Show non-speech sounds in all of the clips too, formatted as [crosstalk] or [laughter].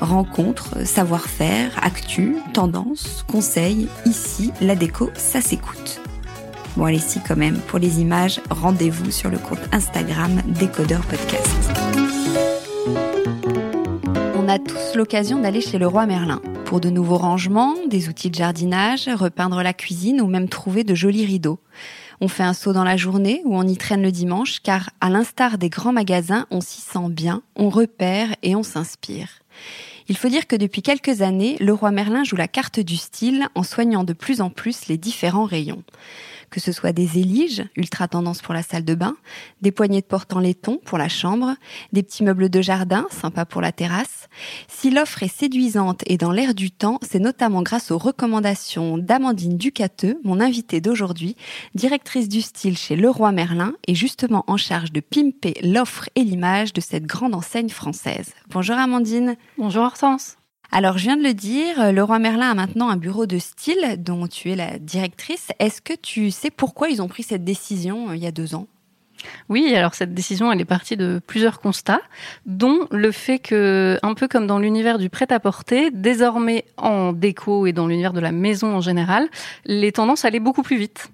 Rencontres, savoir-faire, actu, tendances, conseils, ici, la déco, ça s'écoute. Bon allez si quand même, pour les images, rendez-vous sur le compte Instagram Décodeur Podcast. On a tous l'occasion d'aller chez le roi Merlin pour de nouveaux rangements, des outils de jardinage, repeindre la cuisine ou même trouver de jolis rideaux. On fait un saut dans la journée ou on y traîne le dimanche car à l'instar des grands magasins, on s'y sent bien, on repère et on s'inspire. Il faut dire que depuis quelques années, le roi Merlin joue la carte du style en soignant de plus en plus les différents rayons que ce soit des éliges, ultra tendance pour la salle de bain, des poignées de porte en laiton pour la chambre, des petits meubles de jardin, sympa pour la terrasse. Si l'offre est séduisante et dans l'air du temps, c'est notamment grâce aux recommandations d'Amandine Ducateux, mon invitée d'aujourd'hui, directrice du style chez Leroy Merlin et justement en charge de pimper l'offre et l'image de cette grande enseigne française. Bonjour Amandine. Bonjour Hortense. Alors, je viens de le dire, le roi Merlin a maintenant un bureau de style dont tu es la directrice. Est-ce que tu sais pourquoi ils ont pris cette décision euh, il y a deux ans? Oui, alors cette décision, elle est partie de plusieurs constats, dont le fait que, un peu comme dans l'univers du prêt-à-porter, désormais en déco et dans l'univers de la maison en général, les tendances allaient beaucoup plus vite.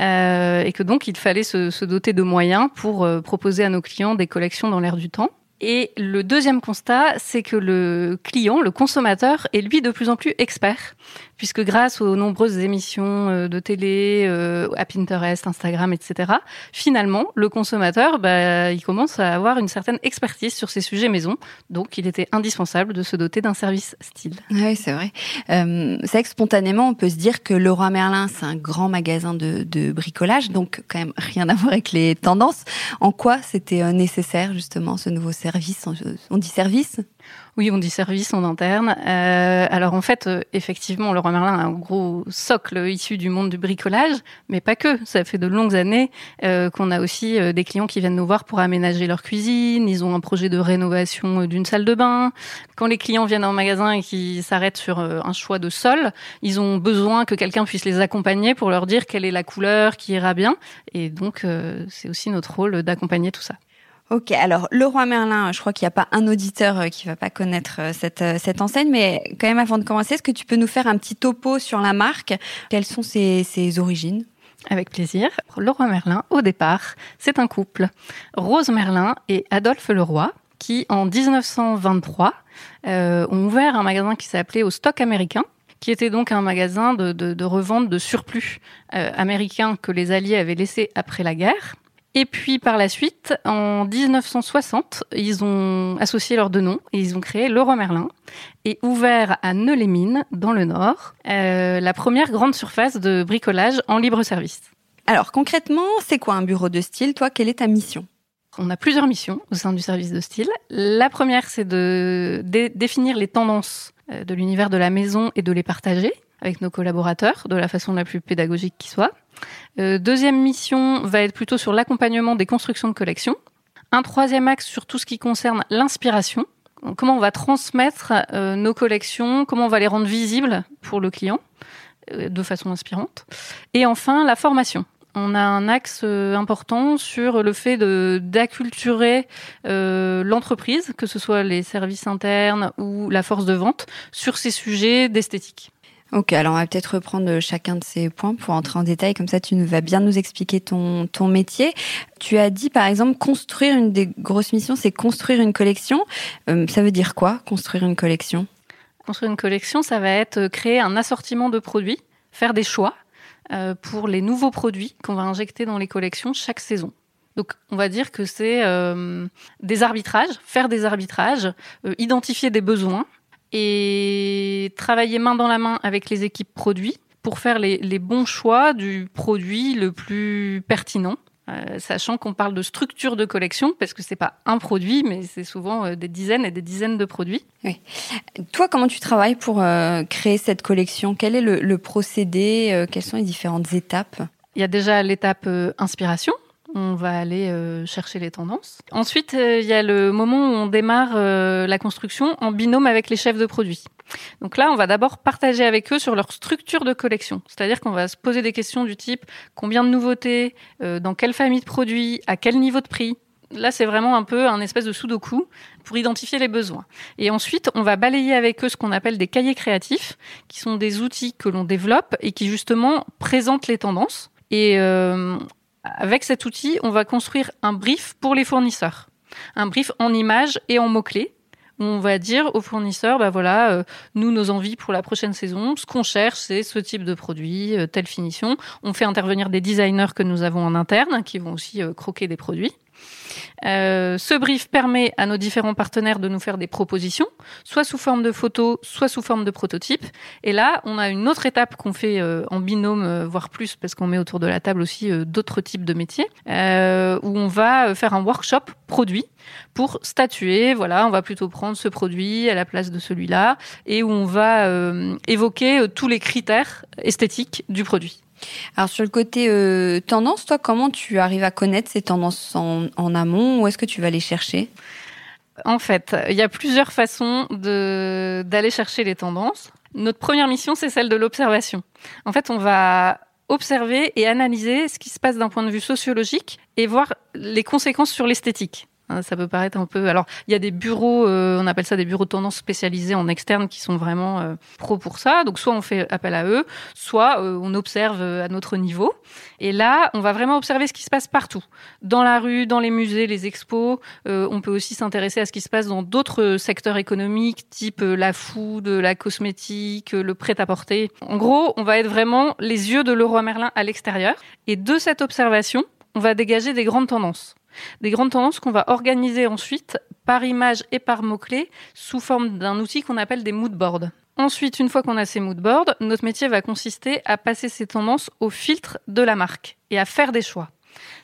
Euh, et que donc il fallait se, se doter de moyens pour euh, proposer à nos clients des collections dans l'air du temps. Et le deuxième constat, c'est que le client, le consommateur, est lui de plus en plus expert puisque grâce aux nombreuses émissions euh, de télé, euh, à Pinterest, Instagram, etc., finalement, le consommateur, bah, il commence à avoir une certaine expertise sur ces sujets maison. Donc, il était indispensable de se doter d'un service style. Oui, c'est vrai. Euh, c'est vrai que spontanément, on peut se dire que Leroy Merlin, c'est un grand magasin de, de, bricolage, donc quand même rien à voir avec les tendances. En quoi c'était euh, nécessaire, justement, ce nouveau service? On dit service? Oui, on dit service en interne. Euh, alors en fait, euh, effectivement, Leroy Merlin a un gros socle issu du monde du bricolage, mais pas que. Ça fait de longues années euh, qu'on a aussi des clients qui viennent nous voir pour aménager leur cuisine. Ils ont un projet de rénovation d'une salle de bain. Quand les clients viennent en magasin et qu'ils s'arrêtent sur un choix de sol, ils ont besoin que quelqu'un puisse les accompagner pour leur dire quelle est la couleur qui ira bien. Et donc, c'est aussi notre rôle d'accompagner tout ça. Ok, alors le roi Merlin, je crois qu'il n'y a pas un auditeur euh, qui va pas connaître euh, cette, euh, cette enseigne, mais quand même avant de commencer, est-ce que tu peux nous faire un petit topo sur la marque? Quelles sont ses, ses origines? Avec plaisir. Le roi Merlin, au départ, c'est un couple, Rose Merlin et Adolphe Leroy, qui en 1923 euh, ont ouvert un magasin qui s'appelait Au Stock Américain, qui était donc un magasin de, de, de revente de surplus euh, américains que les Alliés avaient laissé après la guerre. Et puis par la suite, en 1960, ils ont associé leurs deux noms et ils ont créé Leroy Merlin et ouvert à Neu-les-Mines, dans le Nord, euh, la première grande surface de bricolage en libre service. Alors concrètement, c'est quoi un bureau de style? Toi, quelle est ta mission? On a plusieurs missions au sein du service de style. La première, c'est de définir les tendances euh, de l'univers de la maison et de les partager avec nos collaborateurs de la façon la plus pédagogique qui soit. Euh, deuxième mission va être plutôt sur l'accompagnement des constructions de collections. Un troisième axe sur tout ce qui concerne l'inspiration. Comment on va transmettre euh, nos collections, comment on va les rendre visibles pour le client de façon inspirante. Et enfin, la formation on a un axe euh, important sur le fait d'acculturer euh, l'entreprise, que ce soit les services internes ou la force de vente, sur ces sujets d'esthétique. Ok, alors on va peut-être reprendre chacun de ces points pour entrer en détail, comme ça tu vas bien nous expliquer ton, ton métier. Tu as dit par exemple construire une des grosses missions, c'est construire une collection. Euh, ça veut dire quoi, construire une collection? Construire une collection, ça va être créer un assortiment de produits, faire des choix euh, pour les nouveaux produits qu'on va injecter dans les collections chaque saison. Donc, on va dire que c'est euh, des arbitrages, faire des arbitrages, identifier des besoins et travailler main dans la main avec les équipes produits pour faire les, les bons choix du produit le plus pertinent euh, sachant qu'on parle de structure de collection, parce que c'est pas un produit, mais c'est souvent euh, des dizaines et des dizaines de produits. Oui. Toi, comment tu travailles pour euh, créer cette collection? Quel est le, le procédé? Quelles sont les différentes étapes? Il y a déjà l'étape inspiration, on va aller chercher les tendances. Ensuite, il y a le moment où on démarre la construction en binôme avec les chefs de produits. Donc là, on va d'abord partager avec eux sur leur structure de collection. C'est-à-dire qu'on va se poser des questions du type combien de nouveautés, euh, dans quelle famille de produits, à quel niveau de prix? Là, c'est vraiment un peu un espèce de sudoku pour identifier les besoins. Et ensuite, on va balayer avec eux ce qu'on appelle des cahiers créatifs, qui sont des outils que l'on développe et qui justement présentent les tendances. Et euh, avec cet outil, on va construire un brief pour les fournisseurs. Un brief en images et en mots-clés on va dire aux fournisseurs, bah voilà, euh, nous, nos envies pour la prochaine saison, ce qu'on cherche, c'est ce type de produit, euh, telle finition. On fait intervenir des designers que nous avons en interne, qui vont aussi euh, croquer des produits. Euh, ce brief permet à nos différents partenaires de nous faire des propositions, soit sous forme de photos, soit sous forme de prototypes. Et là, on a une autre étape qu'on fait euh, en binôme, euh, voire plus, parce qu'on met autour de la table aussi d'autres types de métiers, où on va faire un workshop produit pour statuer. Voilà, on va plutôt prendre ce produit à la place de celui-là, et où on va évoquer tous les critères esthétiques du produit. Alors sur le côté euh, tendance, toi, comment tu arrives à connaître ces tendances en, amont ou est-ce que tu vas les chercher? En fait, il y a plusieurs façons d'aller chercher les tendances. Notre première mission, c'est celle de l'observation. En fait, on va observer et analyser ce qui se passe d'un point de vue sociologique et voir les conséquences sur l'esthétique. Hein, ça peut paraître un peu. Alors, il y a des bureaux, euh, on appelle ça des bureaux de tendance spécialisés en externe qui sont vraiment euh, pro pour ça. Donc, soit on fait appel à eux, soit euh, on observe à notre niveau. Et là, on va vraiment observer ce qui se passe partout, dans la rue, dans les musées, les expos. on peut aussi s'intéresser à ce qui se passe dans d'autres secteurs économiques, type la food, la cosmétique, le prêt-à-porter. En gros, on va être vraiment les yeux de Leroy Merlin à l'extérieur. Et de cette observation, on va dégager des grandes tendances. Des grandes tendances qu'on va organiser ensuite par image et par mots-clés sous forme d'un outil qu'on appelle des moodboards. Ensuite, une fois qu'on a ces moodboards, notre métier va consister à passer ces tendances au filtre de la marque et à faire des choix.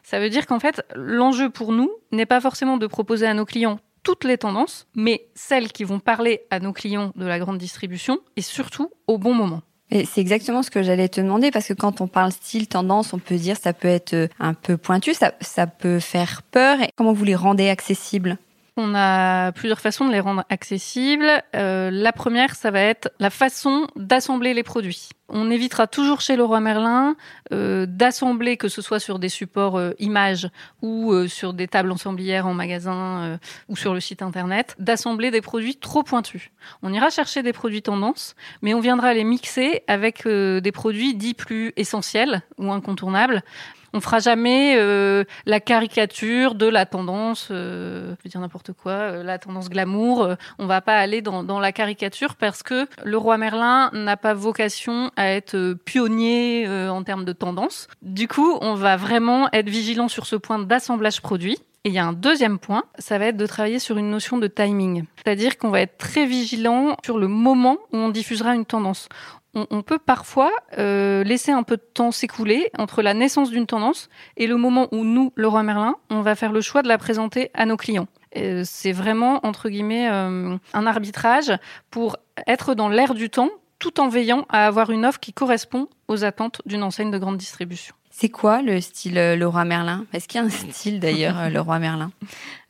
Ça veut dire qu'en fait, l'enjeu pour nous n'est pas forcément de proposer à nos clients toutes les tendances, mais celles qui vont parler à nos clients de la grande distribution et surtout au bon moment c'est exactement ce que j'allais te demander parce que quand on parle style, tendance, on peut dire ça peut être euh, un peu pointu, ça, peut faire peur. Comment vous les rendez accessibles? On a plusieurs façons de les rendre accessibles. Euh, la première, ça va être la façon d'assembler les produits. On évitera toujours chez Leroy Merlin euh, d'assembler, que ce soit sur des supports euh, images ou euh, sur des tables ensemblières en magasin ou sur le site internet, d'assembler des produits trop pointus. On ira chercher des produits tendance, mais on viendra les mixer avec des produits dits plus essentiels ou incontournables on fera jamais euh, la caricature de la tendance, euh, je veux dire n'importe quoi, euh, la tendance glamour. Euh, on va pas aller dans, dans, la caricature parce que le roi Merlin n'a pas vocation à être pionnier en termes de tendance. Du coup, on va vraiment être vigilant sur ce point d'assemblage produit. Et il y a un deuxième point, ça va être de travailler sur une notion de timing. C'est-à-dire qu'on va être très vigilant sur le moment où on diffusera une tendance on, peut parfois euh, laisser un peu de temps s'écouler entre la naissance d'une tendance et le moment où nous, le roi Merlin, on va faire le choix de la présenter à nos clients. C'est vraiment, entre guillemets, euh, un arbitrage pour être dans l'air du temps tout en veillant à avoir une offre qui correspond aux attentes d'une enseigne de grande distribution. C'est quoi le style euh, Leroy Merlin? Est-ce qu'il y a un style d'ailleurs euh, Leroy Merlin?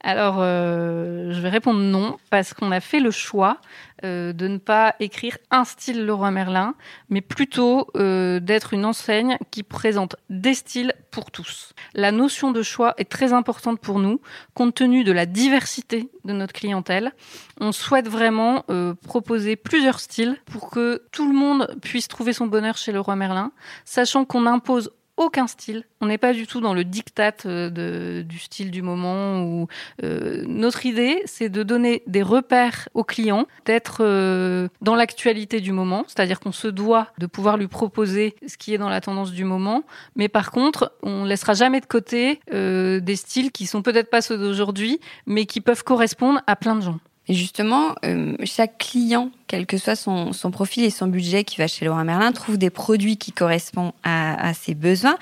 Alors, euh, je vais répondre non, parce qu'on a fait le choix de ne pas écrire un style Leroy Merlin, mais plutôt d'être une enseigne qui présente des styles pour tous. La notion de choix est très importante pour nous, compte tenu de la diversité de notre clientèle. On souhaite vraiment proposer plusieurs styles pour que tout le monde puisse trouver son bonheur chez Leroy Merlin, sachant qu'on impose aucun style. On n'est pas du tout dans le diktat euh, du style du moment. Euh, notre idée, c'est de donner des repères aux clients, d'être euh, dans l'actualité du moment, c'est-à-dire qu'on se doit de pouvoir lui proposer ce qui est dans la tendance du moment. Mais par contre, on laissera jamais de côté des styles qui sont peut-être pas ceux d'aujourd'hui, mais qui peuvent correspondre à plein de gens. Et justement, euh, chaque client, quel que soit son, profil et son budget qui va chez Laura Merlin, trouve des produits qui correspondent à, ses besoins.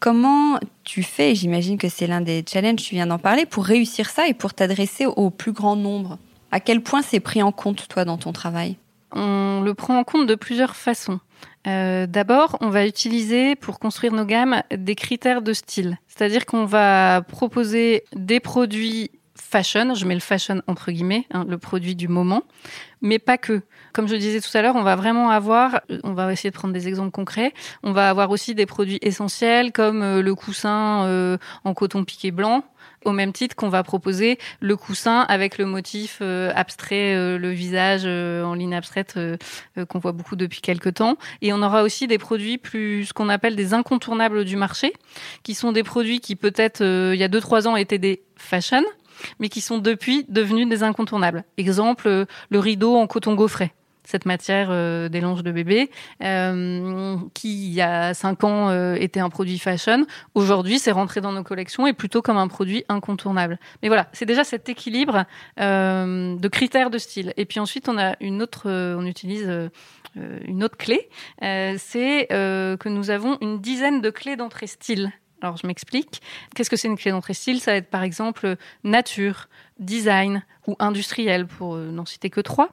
Comment tu fais, j'imagine que c'est l'un des challenges, tu viens d'en parler, pour réussir ça et pour t'adresser au plus grand nombre? À quel point c'est pris en compte, toi, dans ton travail? On le prend en compte de plusieurs façons. Euh, d'abord, on va utiliser pour construire nos gammes des critères de style. C'est-à-dire qu'on va proposer des produits fashion, je mets le fashion entre guillemets, hein, le produit du moment, mais pas que. Comme je disais tout à l'heure, on va vraiment avoir, on va essayer de prendre des exemples concrets, on va avoir aussi des produits essentiels comme euh, le coussin euh, en coton piqué blanc, au même titre qu'on va proposer le coussin avec le motif euh, abstrait, le visage en ligne abstraite qu'on voit beaucoup depuis quelques temps. Et on aura aussi des produits plus, ce qu'on appelle des incontournables du marché, qui sont des produits qui peut-être il y a deux trois ans étaient des fashion, mais qui sont depuis devenus des incontournables. Exemple, euh, le rideau en coton gaufret cette matière euh, des longes de bébé, euh, qui il y a cinq ans était un produit fashion, aujourd'hui c'est rentré dans nos collections et plutôt comme un produit incontournable. Mais voilà, c'est déjà cet équilibre de critères de style. Et puis ensuite on a une autre, on utilise une autre clé, c'est que nous avons une dizaine de clés d'entrée style alors je m'explique. Qu'est-ce que c'est une clé d'entrée style Ça va être par exemple nature, design ou industriel, pour euh, n'en citer que trois,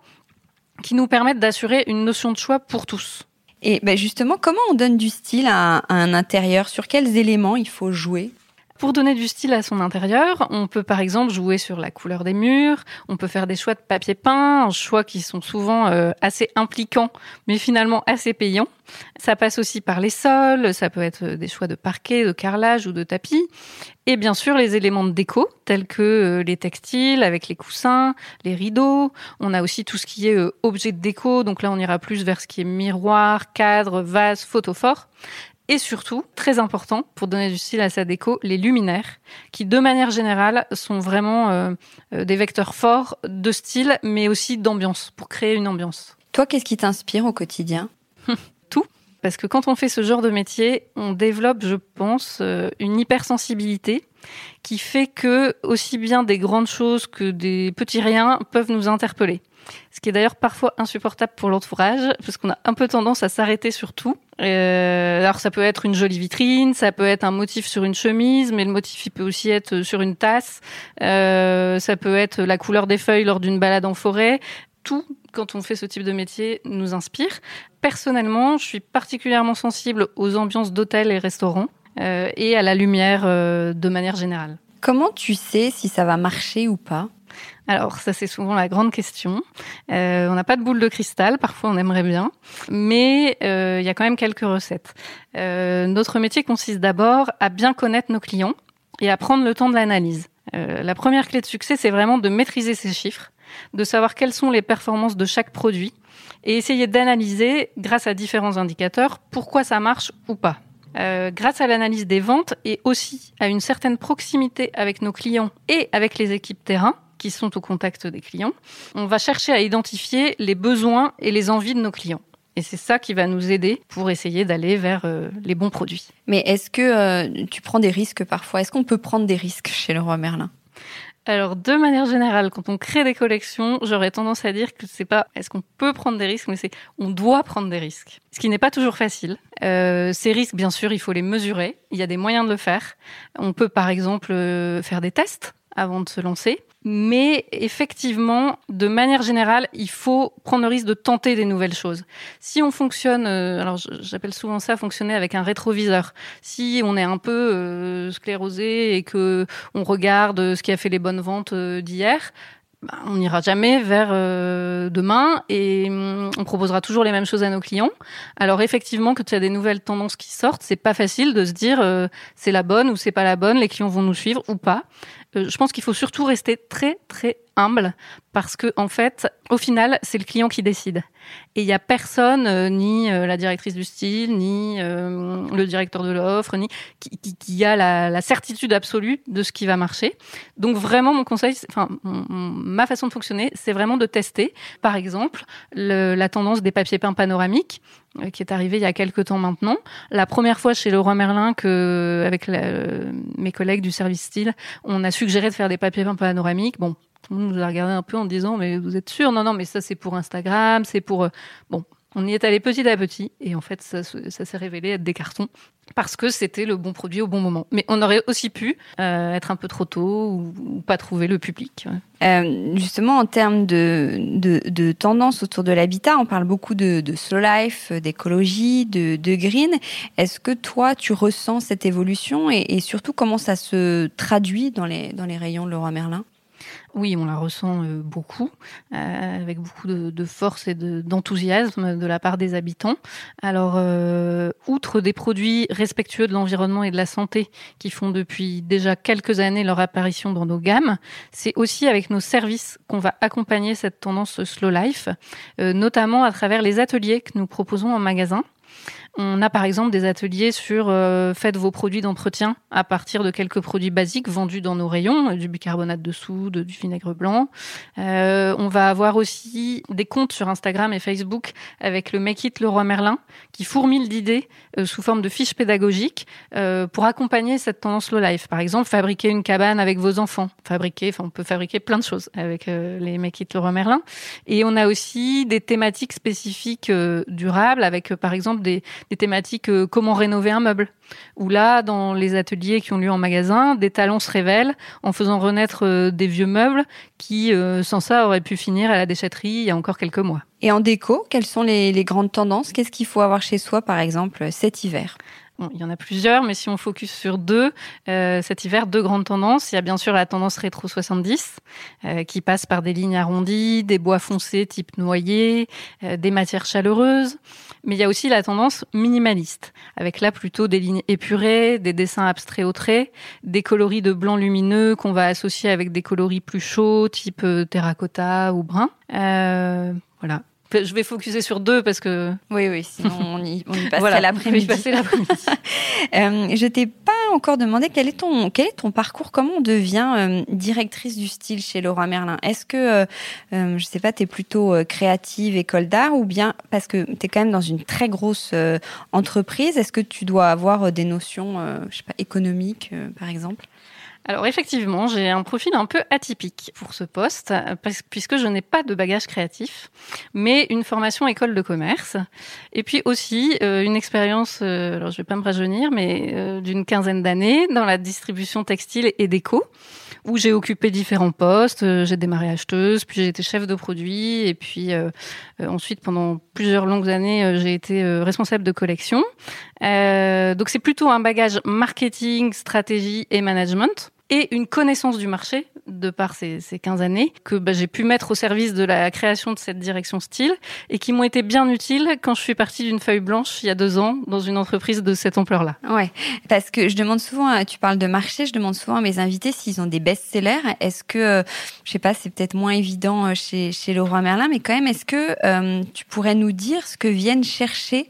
qui nous permettent d'assurer une notion de choix pour tous. Et ben justement, comment on donne du style à un intérieur? Sur quels éléments il faut jouer? Pour donner du style à son intérieur, on peut par exemple jouer sur la couleur des murs, on peut faire des choix de papier peint, choix qui sont souvent euh, assez impliquants, mais finalement assez payants. Ça passe aussi par les sols, ça peut être des choix de parquet, de carrelage ou de tapis. Et bien sûr, les éléments de déco, tels que euh, les textiles avec les coussins, les rideaux. On a aussi tout ce qui est euh, objet de déco. Donc là, on ira plus vers ce qui est miroir, cadre, vase, photophore. Et surtout, très important pour donner du style à sa déco, les luminaires, qui de manière générale sont vraiment euh, euh, des vecteurs forts de style, mais aussi d'ambiance, pour créer une ambiance. Toi, qu'est-ce qui t'inspire au quotidien? [laughs] Tout. Parce que quand on fait ce genre de métier, on développe, je pense, euh, une hypersensibilité qui fait que aussi bien des grandes choses que des petits riens peuvent nous interpeller ce qui est d'ailleurs parfois insupportable pour l'entourage, parce qu'on a un peu tendance à s'arrêter sur tout. Euh, alors ça peut être une jolie vitrine, ça peut être un motif sur une chemise, mais le motif il peut aussi être sur une tasse, euh, ça peut être la couleur des feuilles lors d'une balade en forêt. Tout, quand on fait ce type de métier, nous inspire. Personnellement, je suis particulièrement sensible aux ambiances d'hôtels et restaurants euh, et à la lumière euh, de manière générale. Comment tu sais si ça va marcher ou pas? Alors ça c'est souvent la grande question. Euh, on n'a pas de boule de cristal, parfois on aimerait bien, mais euh, il y a quand même quelques recettes. Euh, notre métier consiste d'abord à bien connaître nos clients et à prendre le temps de l'analyse. la première clé de succès, c'est vraiment de maîtriser ces chiffres, de savoir quelles sont les performances de chaque produit et essayer d'analyser, grâce à différents indicateurs, pourquoi ça marche ou pas. grâce à l'analyse des ventes et aussi à une certaine proximité avec nos clients et avec les équipes terrain, qui sont au contact des clients. On va chercher à identifier les besoins et les envies de nos clients. Et c'est ça qui va nous aider pour essayer d'aller vers euh, les bons produits. Mais est-ce que euh, tu prends des risques parfois? Est-ce qu'on peut prendre des risques chez le roi Merlin? Alors, de manière générale, quand on crée des collections, j'aurais tendance à dire que c'est pas est-ce qu'on peut prendre des risques, mais c'est on doit prendre des risques. Ce qui n'est pas toujours facile. Euh, ces risques, bien sûr, il faut les mesurer. Il y a des moyens de le faire. On peut, par exemple, faire des tests avant de se lancer. Mais effectivement, de manière générale, il faut prendre le risque de tenter des nouvelles choses. Si on fonctionne, euh, alors j'appelle souvent ça fonctionner avec un rétroviseur. Si on est un peu euh, sclérosé et que on regarde ce qui a fait les bonnes ventes euh, d'hier, bah, on n'ira jamais vers demain et hum, on proposera toujours les mêmes choses à nos clients. Alors effectivement, quand il y a des nouvelles tendances qui sortent, c'est pas facile de se dire c'est la bonne ou c'est pas la bonne, les clients vont nous suivre ou pas. Euh, je pense qu'il faut surtout rester très très humble parce que en fait, au final, c'est le client qui décide. Et il y a personne, euh, ni euh, la directrice du style, ni le directeur de l'offre, ni qui, a la, certitude absolue de ce qui va marcher. Donc vraiment, mon conseil, enfin ma façon de fonctionner, c'est vraiment de tester. Par exemple, le, la tendance des papiers peints panoramiques qui est arrivée il y a quelques temps maintenant. La première fois chez Leroy Merlin que, avec mes collègues du service style, on a suggéré de faire des papiers peints panoramiques. Bon, tout nous a regardé un peu en disant mais vous êtes sûr? Non, non, mais ça c'est pour Instagram, c'est pour... Euh, bon, on y est allé petit à petit et en fait ça, ça s'est révélé être des cartons parce que c'était le bon produit au bon moment. Mais on aurait aussi pu euh, être un peu trop tôt ou, pas trouver le public. Euh, justement, en termes de, de, tendance autour de l'habitat, on parle beaucoup de, slow life, d'écologie, de, de green. Est-ce que toi, tu ressens cette évolution et, et surtout comment ça se traduit dans les, dans les rayons de Leroy Merlin? Oui, on la ressent euh, beaucoup, euh, avec beaucoup de, force et d'enthousiasme de, la part des habitants. Alors, euh, outre des produits respectueux de l'environnement et de la santé qui font depuis déjà quelques années leur apparition dans nos gammes, c'est aussi avec nos services qu'on va accompagner cette tendance slow life, notamment à travers les ateliers que nous proposons en magasin. On a par exemple des ateliers sur euh, faites vos produits d'entretien à partir de quelques produits basiques vendus dans nos rayons, du bicarbonate de soude, du vinaigre blanc. Euh, on va avoir aussi des comptes sur Instagram et Facebook avec le Make It Leroy Merlin qui fourmille d'idées euh, sous forme de fiches pédagogiques pour accompagner cette tendance low life. Par exemple, fabriquer une cabane avec vos enfants. Fabriquer, enfin on peut fabriquer plein de choses avec les Make It Leroy Merlin. Et on a aussi des thématiques spécifiques durables avec par exemple des, des thématiques euh, comment rénover un meuble. Où là, dans les ateliers qui ont lieu en magasin, des talents se révèlent en faisant renaître euh, des vieux meubles qui, euh, sans ça, auraient pu finir à la déchetterie il y a encore quelques mois. Et en déco, quelles sont les, les grandes tendances? Qu'est-ce qu'il faut avoir chez soi, par exemple, cet hiver? Il y en a plusieurs, mais si on focus sur deux, euh, cet hiver, deux grandes tendances. Il y a bien sûr la tendance rétro 70, euh, qui passe par des lignes arrondies, des bois foncés type noyer, euh, des matières chaleureuses. Mais il y a aussi la tendance minimaliste, avec là plutôt des lignes épurées, des dessins abstraits au trait, des coloris de blanc lumineux qu'on va associer avec des coloris plus chauds, type terracotta ou brun. voilà, je vais focuser sur deux parce que. Oui, oui, sinon on y, on y [laughs] passerait l'après-midi. [laughs] euh, je t'ai pas encore demandé quel est ton, quel est ton parcours, comment on devient euh, directrice du style chez Laura Merlin? Est-ce que, euh, euh je sais pas, tu es plutôt euh, créative, école d'art ou bien parce que tu es quand même dans une très grosse entreprise, est-ce que tu dois avoir des notions, je sais pas, économiques par exemple? Alors effectivement, j'ai un profil un peu atypique pour ce poste, puisque je n'ai pas de bagage créatif, mais une formation école de commerce, et puis aussi euh, une expérience, euh, alors je vais pas me rajeunir, mais euh, d'une quinzaine d'années dans la distribution textile et déco, où j'ai occupé différents postes. J'ai démarré acheteuse, puis j'ai été chef de produit, et puis ensuite pendant plusieurs longues années, j'ai été responsable de collection. donc c'est plutôt un bagage marketing, stratégie et management et une connaissance du marché de par ces, ces 15 années que bah, j'ai pu mettre au service de la création de cette direction style et qui m'ont été bien utiles quand je suis partie d'une feuille blanche il y a deux ans dans une entreprise de cette ampleur-là. Ouais, parce que je demande souvent, tu parles de marché, je demande souvent à mes invités s'ils ont des best-sellers. Est-ce que, euh, je sais pas, c'est peut-être moins évident euh, chez, chez Leroy Merlin, mais quand même, est-ce que euh, tu pourrais nous dire ce que viennent chercher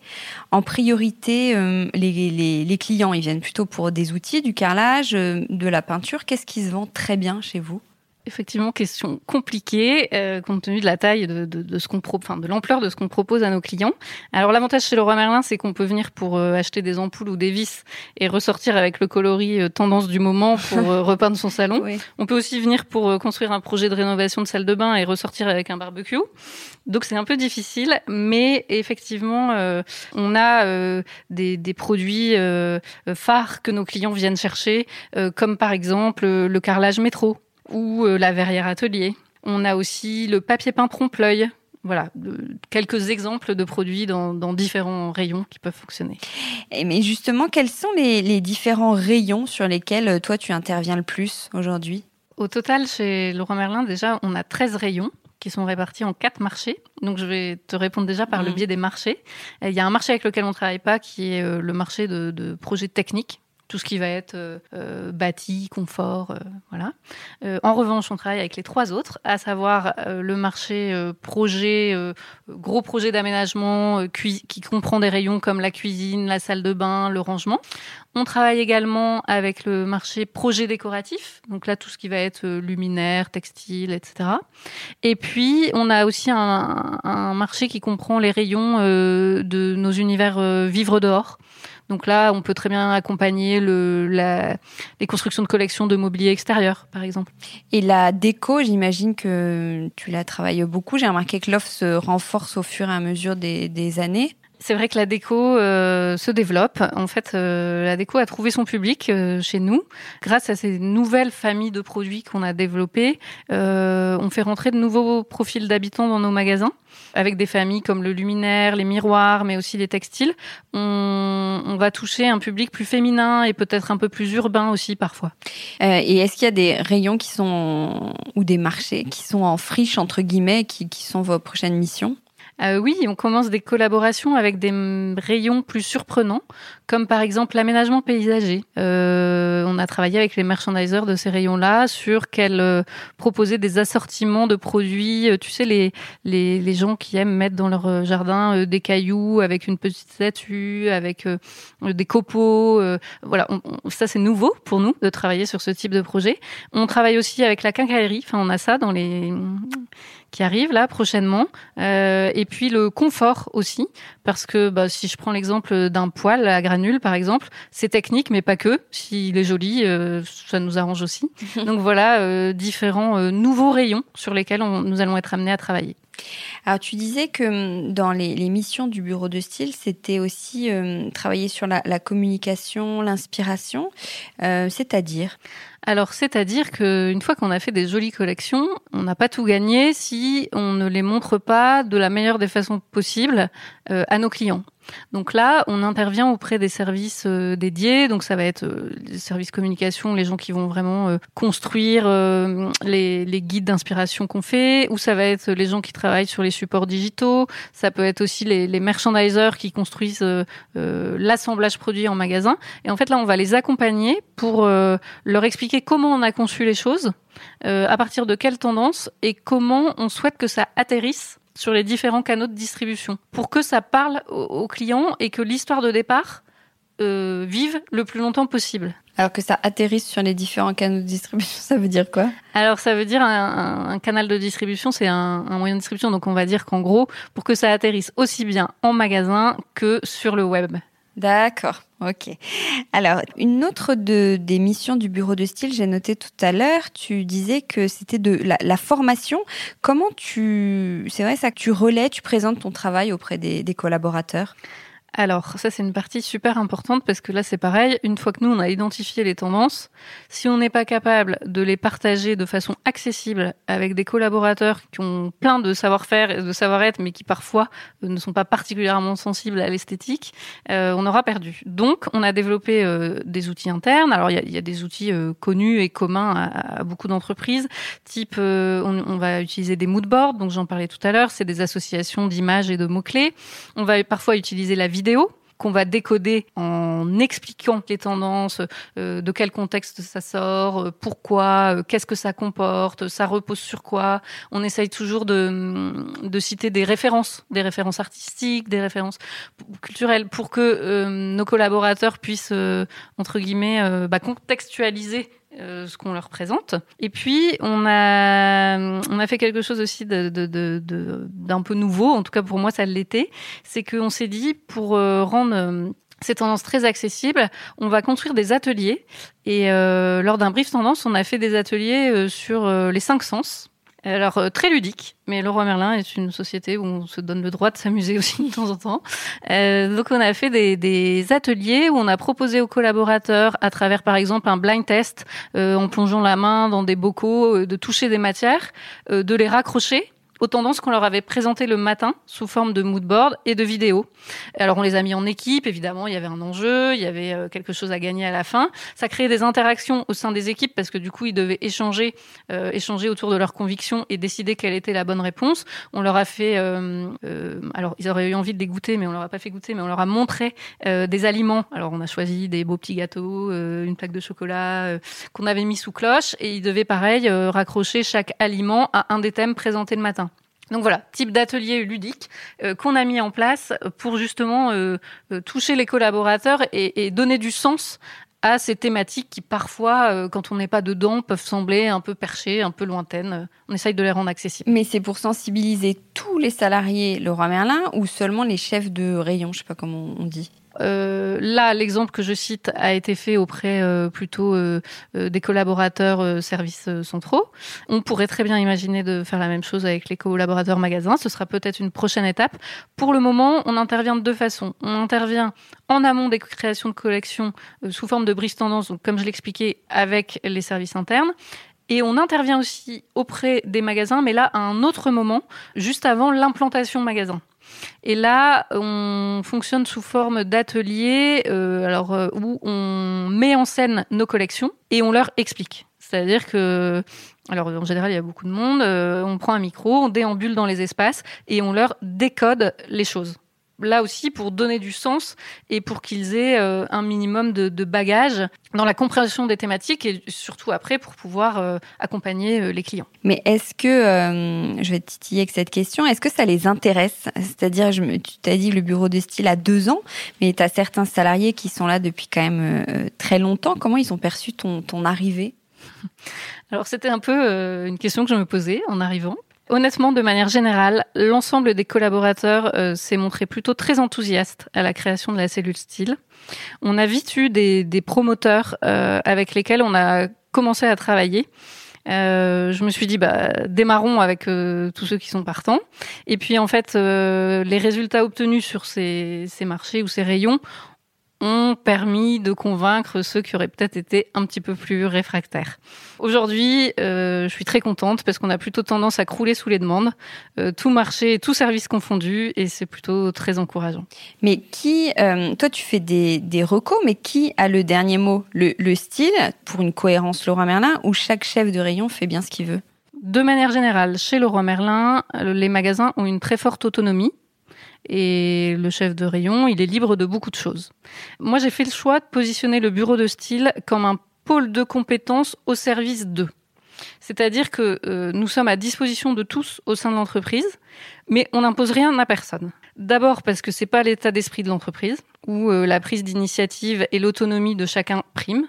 en priorité les, les, les clients? Ils viennent plutôt pour des outils, du carrelage, de la peinture. Qu'est-ce qui se vend très bien chez vous? Effectivement, question compliquée euh, compte tenu de la taille de, de, de ce qu'on enfin de l'ampleur de ce qu'on propose à nos clients. Alors l'avantage chez Leroy Merlin, c'est qu'on peut venir pour euh, acheter des ampoules ou des vis et ressortir avec le coloris euh, tendance du moment pour [laughs] repeindre son salon. On peut aussi venir pour construire un projet de rénovation de salle de bain et ressortir avec un barbecue. Donc c'est un peu difficile, mais effectivement, on a des, des, produits phares que nos clients viennent chercher, comme par exemple le carrelage métro ou euh, la verrière atelier. On a aussi le papier peint trompe-l'œil. Voilà, quelques exemples de produits dans, différents rayons qui peuvent fonctionner. Mais justement, quels sont les, différents rayons sur lesquels euh, toi tu interviens le plus aujourd'hui? Au total, chez Laurent Merlin, déjà, on a 13 rayons qui sont répartis en quatre marchés. Donc, je vais te répondre déjà par le mmh. biais des marchés. Il y a un marché avec lequel on ne travaille pas, qui est euh, le marché de, de projets techniques tout ce qui va être euh, euh, bâti, confort, euh, voilà. en revanche, on travaille avec les trois autres, à savoir le marché projet, gros projet d'aménagement qui comprend des rayons comme la cuisine, la salle de bain, le rangement. On travaille également avec le marché projet décoratif, donc là tout ce qui va être luminaire, textile, etc. Et puis on a aussi un, un marché qui comprend les rayons de nos univers vivre dehors. Donc là, on peut très bien accompagner le, la, les constructions de collections de mobilier extérieur, par exemple. Et la déco, j'imagine que tu la travailles beaucoup. J'ai remarqué que l'offre se renforce au fur et à mesure des, des années. C'est vrai que la déco euh, se développe. En fait, euh, la déco a trouvé son public euh, chez nous grâce à ces nouvelles familles de produits qu'on a développées. on fait rentrer de nouveaux profils d'habitants dans nos magasins avec des familles comme le luminaire, les miroirs, mais aussi les textiles. On, on va toucher un public plus féminin et peut-être un peu plus urbain aussi parfois. et est-ce qu'il y a des rayons qui sont ou des marchés qui sont en friche entre guillemets, qui, qui sont vos prochaines missions? Euh, oui, on commence des collaborations avec des rayons plus surprenants, comme par exemple l'aménagement paysager. Euh, on a travaillé avec les merchandisers de ces rayons-là sur quels euh, proposer des assortiments de produits. Euh, tu sais, les, les, les, gens qui aiment mettre dans leur jardin des cailloux avec une petite statue, avec des copeaux. voilà, ça c'est nouveau pour nous de travailler sur ce type de projet. On travaille aussi avec la quincaillerie. Enfin, on a ça dans les qui arrive là prochainement. Euh, et puis le confort aussi, parce que bah, si je prends l'exemple d'un poêle à granules par exemple, c'est technique mais pas que. S'il est joli, euh, ça nous arrange aussi. [laughs] Donc voilà, euh, différents euh, nouveaux rayons sur lesquels on, nous allons être amenés à travailler. Alors tu disais que hum, dans les, les missions du bureau de style, c'était aussi euh, travailler sur la, la communication, l'inspiration, c'est-à-dire alors, c'est-à-dire qu'une fois qu'on a fait des jolies collections, on n'a pas tout gagné si on ne les montre pas de la meilleure des façons possibles euh, à nos clients. Donc là, on intervient auprès des services euh, dédiés. Donc ça va être euh, les services communication, les gens qui vont vraiment euh, construire les, les, guides d'inspiration qu'on fait, ou ça va être les gens qui travaillent sur les supports digitaux. Ça peut être aussi les, les merchandisers qui construisent l'assemblage produit en magasin. Et en fait là, on va les accompagner pour leur expliquer comment on a conçu les choses, à partir de quelles tendances et comment on souhaite que ça atterrisse sur les différents canaux de distribution pour que ça parle aux, clients et que l'histoire de départ euh, vive le plus longtemps possible. Alors que ça atterrisse sur les différents canaux de distribution, [laughs] ça veut dire quoi? Alors ça veut dire un, un, canal de distribution, c'est un, un, moyen de distribution. Donc on va dire qu'en gros, pour que ça atterrisse aussi bien en magasin que sur le web. D'accord, ok. Alors, une autre de, des missions du bureau de style, j'ai noté tout à l'heure, tu disais que c'était de la, formation. Comment tu, c'est vrai ça que tu relais, tu présentes ton travail auprès des collaborateurs? Alors, ça, c'est une partie super importante parce que là, c'est pareil. Une fois que nous, on a identifié les tendances, si on n'est pas capable de les partager de façon accessible avec des collaborateurs qui ont plein de savoir-faire et de savoir-être, mais qui parfois euh, ne sont pas particulièrement sensibles à l'esthétique, euh, on aura perdu. Donc, on a développé euh, des outils internes. Alors, il y a, y a, des outils euh, connus et communs à, à beaucoup d'entreprises, type, euh, on, on, va utiliser des moodboards, donc j'en parlais tout à l'heure, c'est des associations d'images et de mots-clés. On va parfois utiliser la vidéo qu'on va décoder en expliquant les tendances, euh, de quel contexte ça sort, euh, pourquoi, euh, qu'est-ce que ça comporte, ça repose sur quoi. On essaye toujours de, de citer des références, des références artistiques, des références culturelles, pour que nos collaborateurs puissent, entre guillemets, bah, contextualiser euh, ce qu'on leur présente. Et puis on a on a fait quelque chose aussi de, de, de, d'un peu nouveau. En tout cas pour moi ça l'était. C'est qu'on s'est dit pour euh, rendre euh, ces tendances très accessibles, on va construire des ateliers. Et lors d'un brief tendance, on a fait des ateliers sur les cinq sens. Alors euh, très ludique, mais Leroy Merlin est une société où on se donne le droit de s'amuser aussi [laughs] de temps en temps. Euh, donc on a fait des, des, ateliers où on a proposé aux collaborateurs, à travers par exemple un blind test, euh, en plongeant la main dans des bocaux, euh, de toucher des matières, de les raccrocher aux tendances qu'on leur avait présentées le matin sous forme de mood board et de vidéos. Alors on les a mis en équipe, évidemment, il y avait un enjeu, il y avait euh, quelque chose à gagner à la fin. Ça créait des interactions au sein des équipes parce que du coup ils devaient échanger, euh, échanger autour de leurs convictions et décider quelle était la bonne réponse. On leur a fait, euh, euh alors ils auraient eu envie de les goûter, mais on leur a pas fait goûter, mais on leur a montré des aliments. Alors on a choisi des beaux petits gâteaux, une plaque de chocolat qu'on avait mis sous cloche et ils devaient pareil raccrocher chaque aliment à un des thèmes présentés le matin. Donc voilà, type d'atelier ludique euh, qu'on a mis en place pour justement euh, euh, toucher les collaborateurs et, et, donner du sens à ces thématiques qui parfois, quand on n'est pas dedans, peuvent sembler un peu perchées, un peu lointaines. On essaye de les rendre accessibles. Mais c'est pour sensibiliser tous les salariés Leroy Merlin ou seulement les chefs de rayon, je sais pas comment on dit euh, là, l'exemple que je cite a été fait auprès euh, plutôt euh, des collaborateurs services centraux. On pourrait très bien imaginer de faire la même chose avec les collaborateurs magasins. Ce sera peut-être une prochaine étape. Pour le moment, on intervient de deux façons. On intervient en amont des créations de collections sous forme de brise tendance, donc comme je l'expliquais, avec les services internes. Et on intervient aussi auprès des magasins, mais là à un autre moment, juste avant l'implantation magasin. Et là, on fonctionne sous forme d'atelier, euh, euh, où on met en scène nos collections et on leur explique. C'est-à-dire que, alors en général, il y a beaucoup de monde. Euh, on prend un micro, on déambule dans les espaces et on leur décode les choses là aussi pour donner du sens et pour qu'ils aient euh, un minimum de, de bagage dans la compréhension des thématiques et surtout après pour pouvoir euh, accompagner euh, les clients. Mais est-ce que, je vais titiller avec cette question, est-ce que ça les intéresse? C'est-à-dire, je tu t'as dit le bureau de style a deux ans, mais tu as certains salariés qui sont là depuis quand même très longtemps. Comment ils ont perçu ton, ton arrivée? [laughs] Alors c'était un peu une question que je me posais en arrivant. Honnêtement, de manière générale, l'ensemble des collaborateurs euh, s'est montré plutôt très enthousiaste à la création de la cellule style. On a vite eu des, promoteurs euh, avec lesquels on a commencé à travailler. Euh, je me suis dit, bah, démarrons avec tous ceux qui sont partants. Et puis, en fait, les résultats obtenus sur ces marchés ou ces rayons ont permis de convaincre ceux qui auraient peut-être été un petit peu plus réfractaires. Aujourd'hui, euh, je suis très contente parce qu'on a plutôt tendance à crouler sous les demandes, euh, tout marché, tout service confondu, et c'est plutôt très encourageant. Mais qui, euh, toi tu fais des, des recos, mais qui a le dernier mot? Le, le style, pour une cohérence Laurent Merlin, ou chaque chef de rayon fait bien ce qu'il veut? De manière générale, chez Leroy Merlin, les magasins ont une très forte autonomie. Et le chef de rayon, il est libre de beaucoup de choses. Moi, j'ai fait le choix de positionner le bureau de style comme un pôle de compétences au service d'eux. C'est-à-dire que euh, nous sommes à disposition de tous au sein de l'entreprise, mais on n'impose rien à personne. D'abord parce que c'est pas l'état d'esprit de l'entreprise, où euh, la prise d'initiative et l'autonomie de chacun priment,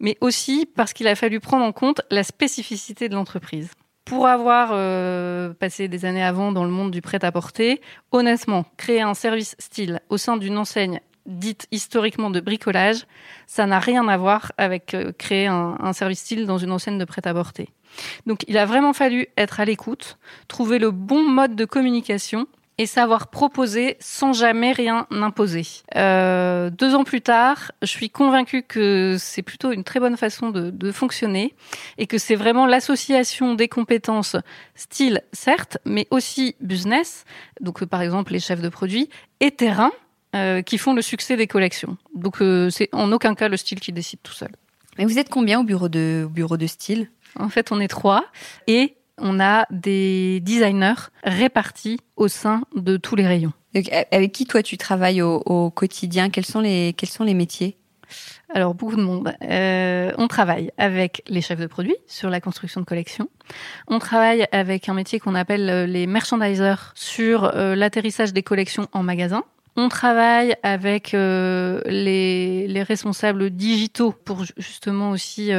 mais aussi parce qu'il a fallu prendre en compte la spécificité de l'entreprise pour avoir euh, passé des années avant dans le monde du prêt-à-porter, honnêtement, créer un service style au sein d'une enseigne dite historiquement de bricolage, ça n'a rien à voir avec euh, créer un, un, service style dans une enseigne de prêt-à-porter. Donc il a vraiment fallu être à l'écoute, trouver le bon mode de communication et savoir proposer sans jamais rien imposer. Euh, deux ans plus tard, je suis convaincue que c'est plutôt une très bonne façon de, de fonctionner et que c'est vraiment l'association des compétences style, certes, mais aussi business, donc euh, par exemple les chefs de produits, et terrain, euh, qui font le succès des collections. Donc euh, c'est en aucun cas le style qui décide tout seul. Mais vous êtes combien au bureau de, au bureau de style? En fait, on est trois et on a des designers répartis au sein de tous les rayons. avec qui toi tu travailles au, quotidien? Quels sont les quels sont les métiers? Alors beaucoup de monde. Euh, on travaille avec les chefs de produits sur la construction de collections. On travaille avec un métier qu'on appelle euh, les merchandisers sur euh, l'atterrissage des collections en magasin. On travaille avec les, les, responsables digitaux pour justement aussi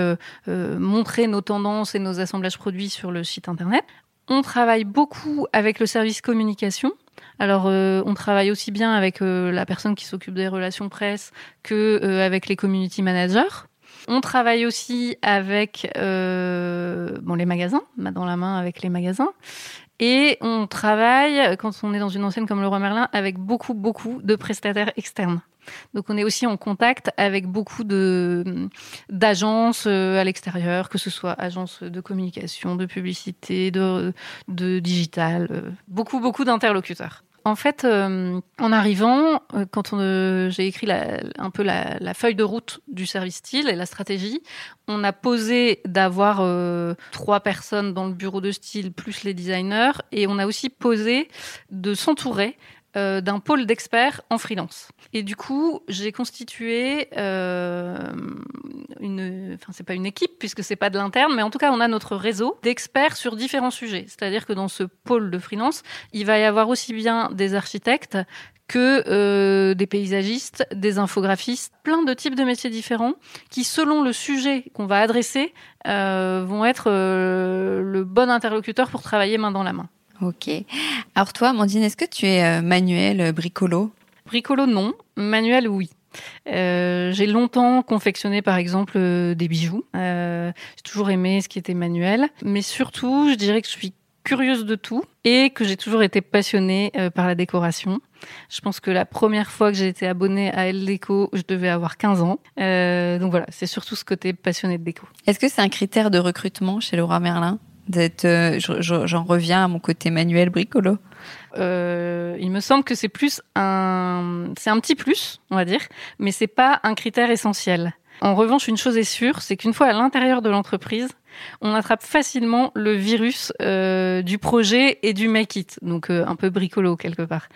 montrer nos tendances et nos assemblages produits sur le site internet. On travaille beaucoup avec le service communication. Alors, euh, on travaille aussi bien avec euh, la personne qui s'occupe des relations presse que euh, avec les community managers. On travaille aussi avec bon, les magasins, main dans la main avec les magasins. Et on travaille, quand on est dans une enseigne comme le Roi Merlin, avec beaucoup, beaucoup de prestataires externes. Donc on est aussi en contact avec beaucoup de d'agences euh, à l'extérieur, que ce soit agences de communication, de publicité, de, de digital, euh, beaucoup beaucoup d'interlocuteurs. En fait, euh, en arrivant, quand j'ai écrit un peu la, feuille de route du service style et la stratégie, on a posé d'avoir trois personnes dans le bureau de style plus les designers et on a aussi posé de s'entourer euh, d'un pôle d'experts en freelance. Et du coup, j'ai constitué euh, une, enfin c'est pas une équipe puisque c'est pas de l'interne, mais en tout cas on a notre réseau d'experts sur différents sujets. C'est-à-dire que dans ce pôle de freelance, il va y avoir aussi bien des architectes que euh, des paysagistes, des infographistes, plein de types de métiers différents qui, selon le sujet qu'on va adresser, vont être le bon interlocuteur pour travailler main dans la main. Ok. Alors toi, Mandine, est-ce que tu es euh, manuel, euh, bricolo? Bricolo, non. Manuel, oui. Euh, j'ai longtemps confectionné par exemple des bijoux. j'ai toujours aimé ce qui était manuel, mais surtout, je dirais que je suis curieuse de tout et que j'ai toujours été passionnée par la décoration. Je pense que la première fois que j'ai été abonnée à Elle Déco, je devais avoir 15 ans. donc voilà, c'est surtout ce côté passionné de déco. Est-ce que c'est un critère de recrutement chez Laura Merlin? Euh, j'en reviens à mon côté manuel bricolo. Euh, il me semble que c'est plus un c'est un petit plus on va dire mais c'est pas un critère essentiel en revanche une chose est sûre c'est qu'une fois à l'intérieur de l'entreprise on attrape facilement le virus euh, du projet et du make it, donc euh, un peu bricolo quelque part.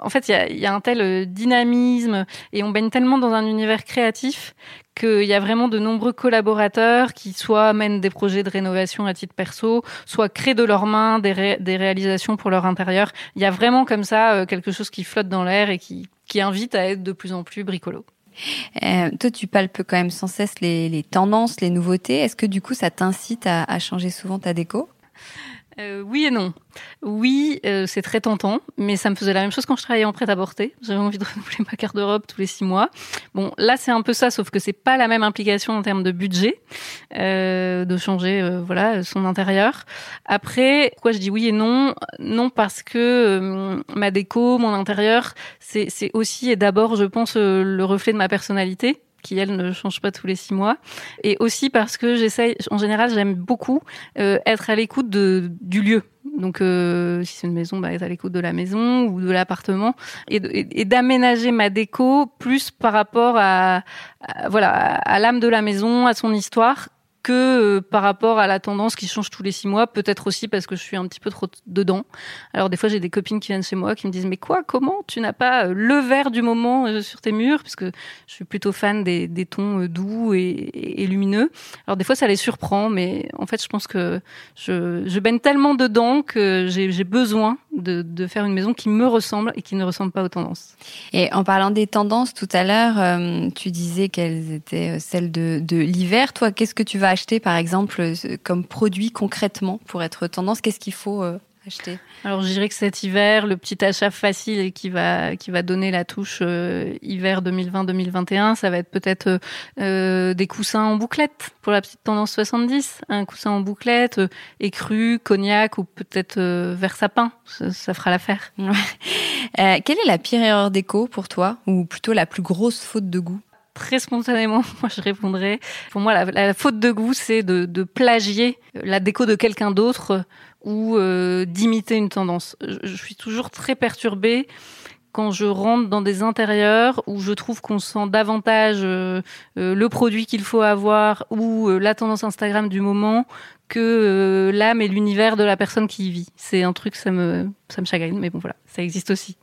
En fait, il y a, y a, un tel dynamisme et on baigne tellement dans un univers créatif qu'il y a vraiment de nombreux collaborateurs qui soit mènent des projets de rénovation à titre perso, soit créent de leurs mains des, des réalisations pour leur intérieur. Il y a vraiment comme ça euh, quelque chose qui flotte dans l'air et qui, qui invite à être de plus en plus bricolo. Euh, toi, tu palpes quand même sans cesse les, tendances, les nouveautés. Est-ce que du coup, ça t'incite à, à changer souvent ta déco? Euh, oui et non. Oui, euh, c'est très tentant, mais ça me faisait la même chose quand je travaillais en prêt-à-porter. J'avais envie de [laughs] renouveler ma carte d'Europe tous les six mois. Bon, là c'est un peu ça, sauf que c'est pas la même implication en termes de budget, euh, de changer euh, voilà son intérieur. Après, pourquoi je dis oui et non? Non parce que euh, ma déco, mon intérieur, c'est aussi et d'abord, je pense, le reflet de ma personnalité elle ne change pas tous les six mois, et aussi parce que j'essaye, en général, j'aime beaucoup euh, être à l'écoute de du lieu. Donc, euh, si c'est une maison, bah, être à l'écoute de la maison ou de l'appartement, et, d'aménager ma déco plus par rapport à voilà à l'âme de la maison, à son histoire, que euh, par rapport à la tendance qui change tous les six mois, peut-être aussi parce que je suis un petit peu trop dedans. Alors des fois j'ai des copines qui viennent chez moi qui me disent mais quoi, comment tu n'as pas euh, le vert du moment euh, sur tes murs? Parce que je suis plutôt fan des, tons doux et, lumineux. Alors des fois ça les surprend, mais en fait je pense que je, je baigne tellement dedans que j'ai besoin de, de, faire une maison qui me ressemble et qui ne ressemble pas aux tendances. Et en parlant des tendances tout à l'heure, tu disais qu'elles étaient celles de, de l'hiver. Toi, qu'est-ce que tu vas acheter, par exemple, euh, comme produit concrètement pour être tendance Qu'est-ce qu'il faut euh, acheter? Alors, je dirais que cet hiver, le petit achat facile qui va qui va donner la touche euh, hiver 2020-2021, ça va être peut-être des coussins en bouclette pour la petite tendance 70, un coussin en bouclette écru, cognac ou peut-être vert sapin, ça, ça fera l'affaire. quelle est la pire erreur d'éco pour toi, ou plutôt la plus grosse faute de goût? Très spontanément, [laughs] moi je répondrais. Pour moi, la, faute de goût, c'est de, de, plagier la déco de quelqu'un d'autre ou euh, d'imiter une tendance. Je, suis toujours très perturbée quand je rentre dans des intérieurs où je trouve qu'on sent davantage euh, euh, le produit qu'il faut avoir ou la tendance Instagram du moment que l'âme et l'univers de la personne qui y vit. C'est un truc, ça me, ça me chagrine, mais bon voilà, ça existe aussi.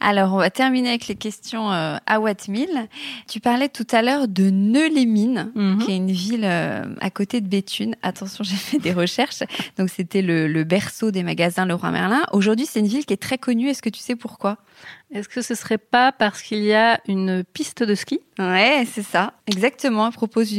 Alors, on va terminer avec les questions euh, à Wattmill. Tu parlais tout à l'heure de Neulémine, mhm. qui est une ville euh, à côté de Béthune. Attention, [laughs] j'ai fait des recherches. Donc, c'était le, berceau des magasins Leroy Merlin. Aujourd'hui, c'est une ville qui est très connue. Est-ce que tu sais pourquoi? Est-ce que ce serait pas parce qu'il y a une piste de ski? Ouais, c'est ça. Exactement. Elle propose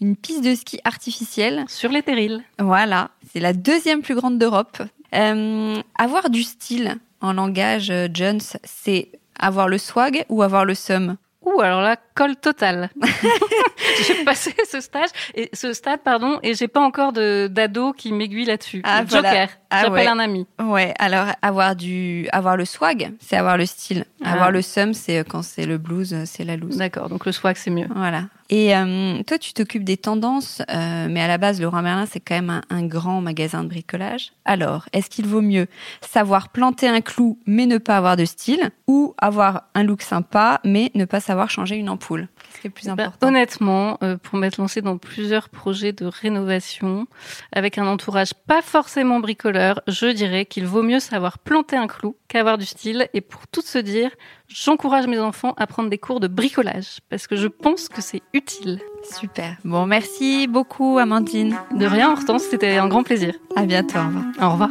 une, piste de ski artificielle. Sur les terrils. Voilà. C'est la deuxième plus grande d'Europe. Euh, avoir du style, en langage euh, Jones, c'est avoir le swag ou avoir le seum? Ouh, alors là, colle total. [laughs] j'ai passé ce stage et ce stade, pardon, et j'ai pas encore de d'ado qui m'aiguille là-dessus. Ah, Joker. Ah, J'appelle un ami. Ouais. Alors avoir du, avoir le swag, c'est avoir le style. Ah. Avoir le seum, c'est euh, quand c'est le blues, c'est la loose. D'accord. Donc le swag, c'est mieux. Voilà. Et euh, toi, tu t'occupes des tendances, euh, mais à la base, Laurent Merlin, c'est quand même un, grand magasin de bricolage. Alors, est-ce qu'il vaut mieux savoir planter un clou, mais ne pas avoir de style, ou avoir un look sympa, mais ne pas savoir changer une ampoule? Qu'est-ce qui est plus bah, important? Honnêtement, euh, pour m'être lancé dans plusieurs projets de rénovation, avec un entourage pas forcément bricoleur, je dirais qu'il vaut mieux savoir planter un clou qu'avoir du style. Et pour tout se dire, j'encourage mes enfants à prendre des cours de bricolage parce que je pense que c'est utile. Super. Bon, merci beaucoup, Amandine. De rien, Hortense, c'était un grand plaisir. À bientôt. Au revoir.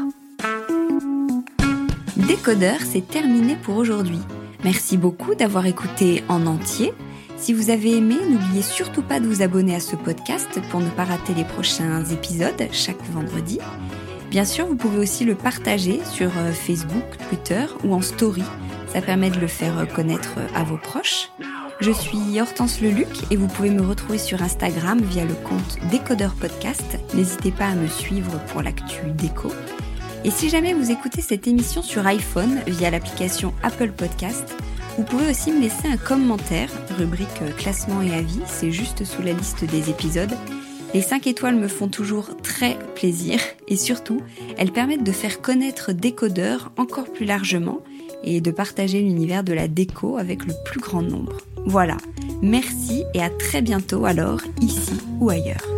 Décodeur, c'est terminé pour aujourd'hui. Merci beaucoup d'avoir écouté en entier. Si vous avez aimé, n'oubliez surtout pas de vous abonner à ce podcast pour ne pas rater les prochains épisodes chaque vendredi. Bien sûr, vous pouvez aussi le partager sur euh, Facebook, Twitter ou en story ça permet de le faire connaître à vos proches. Je suis Hortense Leluc et vous pouvez me retrouver sur Instagram via le compte Décodeur Podcast. N'hésitez pas à me suivre pour l'actu déco. Et si jamais vous écoutez cette émission sur iPhone via l'application Apple Podcast, vous pouvez aussi me laisser un commentaire, rubrique classement et avis, c'est juste sous la liste des épisodes. Les 5 étoiles me font toujours très plaisir et surtout, elles permettent de faire connaître Décodeur encore plus largement et de partager l'univers de la déco avec le plus grand nombre. Voilà, merci et à très bientôt alors, ici ou ailleurs.